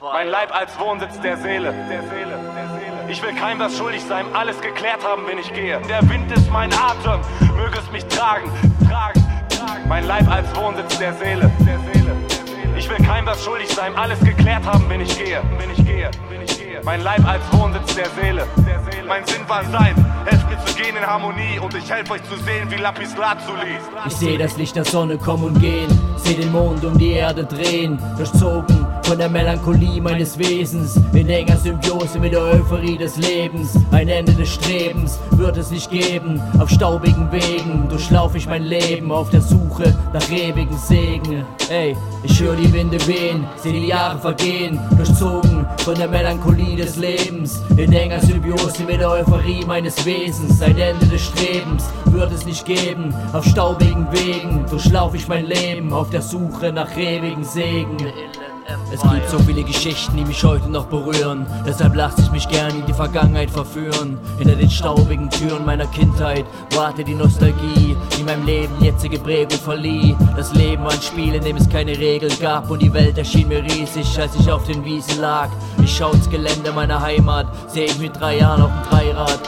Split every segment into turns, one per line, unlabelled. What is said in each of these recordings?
Mein Leib als Wohnsitz der Seele, der Seele, der Seele. Ich will keinem was schuldig sein, alles geklärt haben, wenn ich gehe. Der Wind ist mein Atem, möge es mich tragen, tragen, tragen. Mein Leib als Wohnsitz der Seele, der Seele. Ich will keinem was schuldig sein, alles geklärt haben, wenn ich gehe, wenn ich gehe, wenn ich gehe. Mein Leib als Wohnsitz der Seele. Mein Sinn war sein, helft mir zu gehen in Harmonie und ich helfe euch zu sehen, wie Lapis Lazuli.
Ich seh das Licht der Sonne kommen und gehen, seh den Mond um die Erde drehen, durchzogen von der Melancholie meines Wesens, in enger Symbiose mit der Euphorie des Lebens. Ein Ende des Strebens wird es nicht geben, auf staubigen Wegen durchlauf ich mein Leben auf der Suche nach ewigen Segen. Ey, ich höre die Winde wehen, seh die Jahre vergehen, durchzogen von der Melancholie des Lebens, in enger Symbiose mit der Euphorie meines Wesens. Ein Ende des Strebens wird es nicht geben, auf staubigen Wegen durchlauf ich mein Leben auf der Suche nach ewigen Segen. Es gibt so viele Geschichten, die mich heute noch berühren. Deshalb lasse ich mich gern in die Vergangenheit verführen. Hinter den staubigen Türen meiner Kindheit warte die Nostalgie, die meinem Leben jetzige Prägung verlieh. Das Leben war ein Spiel, in dem es keine Regeln gab und die Welt erschien mir riesig, als ich auf den Wiesen lag. Ich schau ins Gelände meiner Heimat, sehe ich mit drei Jahren auf dem Dreirad.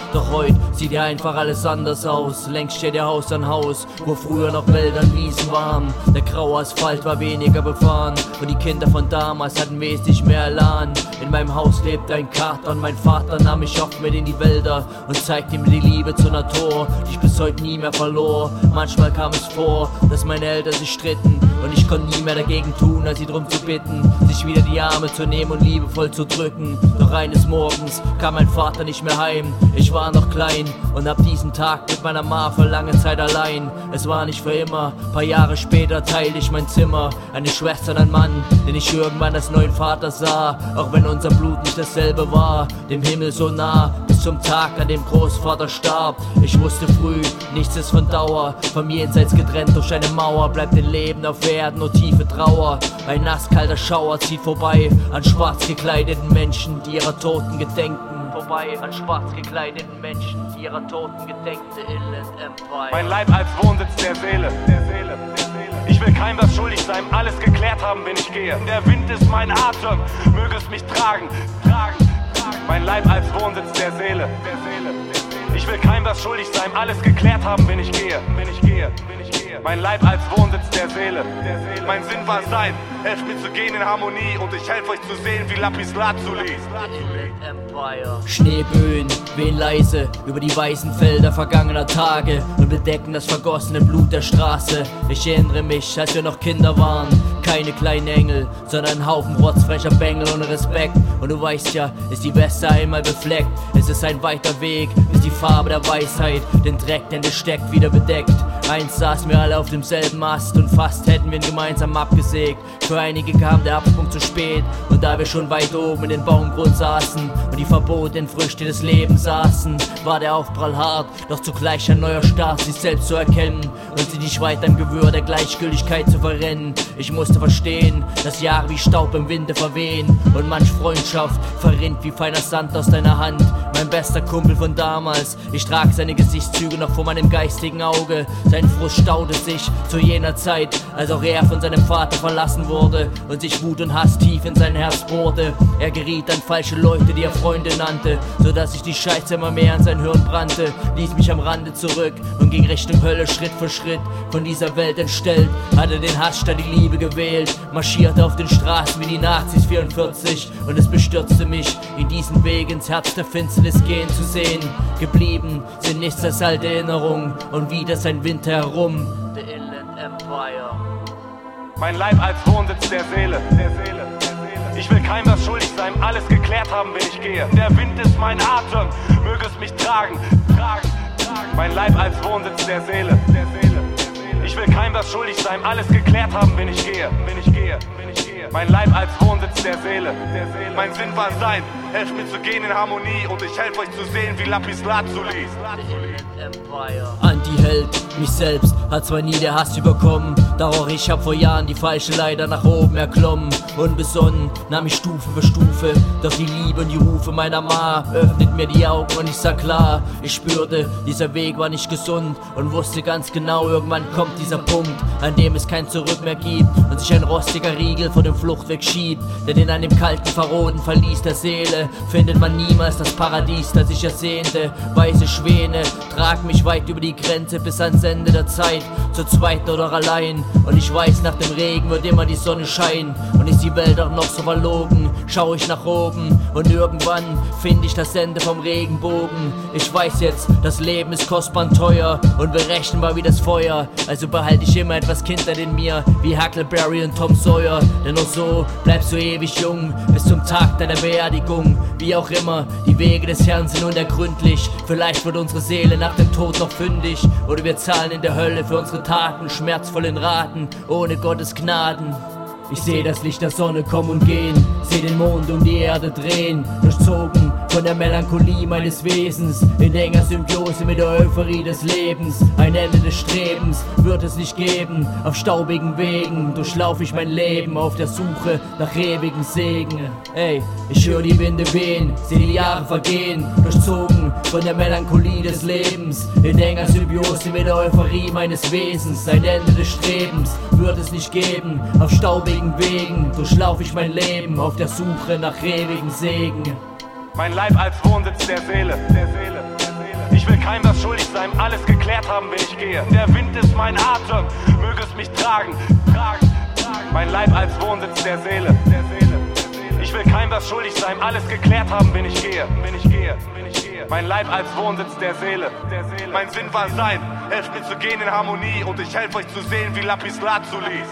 Sieht ja einfach alles anders aus. Längst steht der Haus an Haus, wo früher noch Wälder und Wiesen waren. Der graue Asphalt war weniger befahren und die Kinder von damals hatten wesentlich mehr Elan. In meinem Haus lebt ein Kater und mein Vater nahm mich oft mit in die Wälder und zeigte mir die Liebe zur Natur, die ich bis heute nie mehr verlor. Manchmal kam es vor, dass meine Eltern sich stritten und ich konnte nie mehr dagegen tun, als sie drum zu bitten, sich wieder die Arme zu nehmen und liebevoll zu drücken. Doch eines Morgens kam mein Vater nicht mehr heim, ich war noch klein und ab diesem Tag mit meiner Ma für lange Zeit allein. Es war nicht für immer, paar Jahre später teilte ich mein Zimmer, eine Schwester und ein Mann, den ich irgendwann als neuen Vater sah, auch wenn unser Blut nicht dasselbe war, dem Himmel so nah, bis zum Tag, an dem Großvater starb. Ich wusste früh, nichts ist von Dauer, vom Jenseits getrennt durch eine Mauer, bleibt ein Leben auf Erden nur tiefe Trauer. Ein nasskalter Schauer zieht vorbei an schwarz gekleideten Menschen, die ihrer Toten gedenken. Vorbei an schwarz gekleideten Menschen, die ihrer Toten gedenken.
Inland Empire.
Mein Leib als Wohnsitz der Seele, der Seele, der Seele. Ich will keinem was schuldig sein, alles geklärt haben, wenn ich gehe. Der Wind ist mein Atem, möge es mich tragen, tragen, tragen. Mein Leib als Wohnsitz der Seele, der Seele, der Seele. Ich will keinem was schuldig sein, alles geklärt haben, wenn ich gehe, wenn ich gehe, wenn ich gehe. Mein Leib als Wohnsitz der Seele, der Seele. Mein Sinn war sein, helft mir zu gehen in Harmonie und ich helfe euch zu sehen, wie Lapis Lazuli.
Schneeböen wehen leise über die weißen Felder vergangener Tage und bedecken das vergossene Blut der Straße. Ich erinnere mich, als wir noch Kinder waren. Keine kleinen Engel, sondern ein Haufen rotzfrecher Bengel ohne Respekt. Und du weißt ja, ist die Weste einmal befleckt. Es ist ein weiter Weg, bis die Farbe der Weisheit den Dreck, den es steckt, wieder bedeckt. Einst saßen wir alle auf demselben Ast und fast hätten wir ihn gemeinsam abgesägt. Für einige kam der Absprung zu spät und da wir schon weit oben in den Baumgrund saßen und die verbotenen Früchte des Lebens saßen, war der Aufprall hart, doch zugleich ein neuer Start, sich selbst zu erkennen und sie nicht weiter im Gewirr der Gleichgültigkeit zu verrennen. Ich musste verstehen, dass Jahre wie Staub im Winde verwehen und manch Freundschaft verrinnt wie feiner Sand aus deiner Hand. Mein bester Kumpel von damals, ich trage seine Gesichtszüge noch vor meinem geistigen Auge. Sein Frust staute sich zu jener Zeit, als auch er von seinem Vater verlassen wurde und sich Wut und Hass tief in sein Herz bohrte. Er geriet an falsche Leute, die er Freunde nannte, sodass sich die Scheiße immer mehr an sein Hirn brannte, ließ mich am Rande zurück und ging Richtung Hölle Schritt für Schritt. Von dieser Welt entstellt, hatte den Hass statt die Liebe gewählt, marschierte auf den Straßen wie die Nazis 44 und es bestürzte mich, in diesen Weg ins Herz der Finsternis gehen zu sehen. Geblieben sind nichts als alte Erinnerungen und wieder sein Winter herum.
The Inland Empire.
Mein Leib als Wohnsitz der Seele, der Seele. Ich will keinem was schuldig sein, alles geklärt haben, wenn ich gehe. Der Wind ist mein Atem, möge es mich tragen, tragen, tragen. Mein Leib als Wohnsitz der Seele, der Seele. Ich will keinem was schuldig sein, alles geklärt haben, wenn ich gehe, wenn ich gehe, wenn ich gehe. Mein Leib als Wohnsitz der Seele, der Seele. Mein Sinn war sein, helft mir zu gehen in Harmonie und ich helfe euch zu sehen, wie Lapis Lazuli.
Empire.
Anti-Held, mich selbst hat zwar nie der Hass überkommen, doch auch ich hab vor Jahren die falsche Leiter nach oben erklommen. Unbesonnen nahm ich Stufe für Stufe, doch die Liebe und die Rufe meiner Ma öffnet mir die Augen und ich sah klar, ich spürte, dieser Weg war nicht gesund und wusste ganz genau, irgendwann kommt dieser Punkt, an dem es kein Zurück mehr gibt und sich ein rostiger Riegel vor dem Fluchtweg schiebt. Denn in einem kalten, verroten Verlies der Seele findet man niemals das Paradies, das ich ersehnte. Weiße Schwäne tragen mich weit über die Grenze bis ans Ende der Zeit, zur zweiten oder allein. Und ich weiß, nach dem Regen wird immer die Sonne scheinen. Und ist die Welt auch noch so verlogen, schau ich nach oben und irgendwann finde ich das Ende vom Regenbogen. Ich weiß jetzt, das Leben ist kostbar und teuer und berechenbar wie das Feuer. Also behalte ich immer etwas Kindheit in mir, wie Huckleberry und Tom Sawyer. Denn nur so bleibst du ewig jung, bis zum Tag deiner Beerdigung. Wie auch immer, die Wege des Herrn sind unergründlich. Vielleicht wird unsere Seele nach dem Tod noch fündig. Oder wir zahlen in der Hölle für unsere Taten, schmerzvollen Raten, ohne Gottes Gnaden. Ich seh das Licht der Sonne kommen und gehen, seh den Mond um die Erde drehen, durchzogen von der Melancholie meines Wesens, in enger Symbiose mit der Euphorie des Lebens. Ein Ende des Strebens wird es nicht geben, auf staubigen Wegen durchlauf ich mein Leben. Auf der Suche nach ewigen Segen. Ey, ich höre die Winde wehen, seh die Jahre vergehen, durchzogen von der Melancholie des Lebens, in enger Symbiose mit der Euphorie meines Wesens. Ein Ende des Strebens wird es nicht geben, auf staubigen Wegen durchlauf ich mein Leben auf der Suche nach ewigen Segen.
Mein Leib als Wohnsitz der Seele, der Seele. Ich will keinem was schuldig sein, alles geklärt haben, wenn ich gehe. Der Wind ist mein Atem, möge es mich tragen, tragen. Mein Leib als Wohnsitz der Seele, der Seele. Ich will keinem was schuldig sein, alles geklärt haben, wenn ich gehe, wenn ich gehe, wenn ich gehe. Mein Leib als Wohnsitz der Seele, der Seele. Mein Sinn war sein, helft mir zu gehen in Harmonie und ich helfe euch zu sehen wie Lapis Lazuli.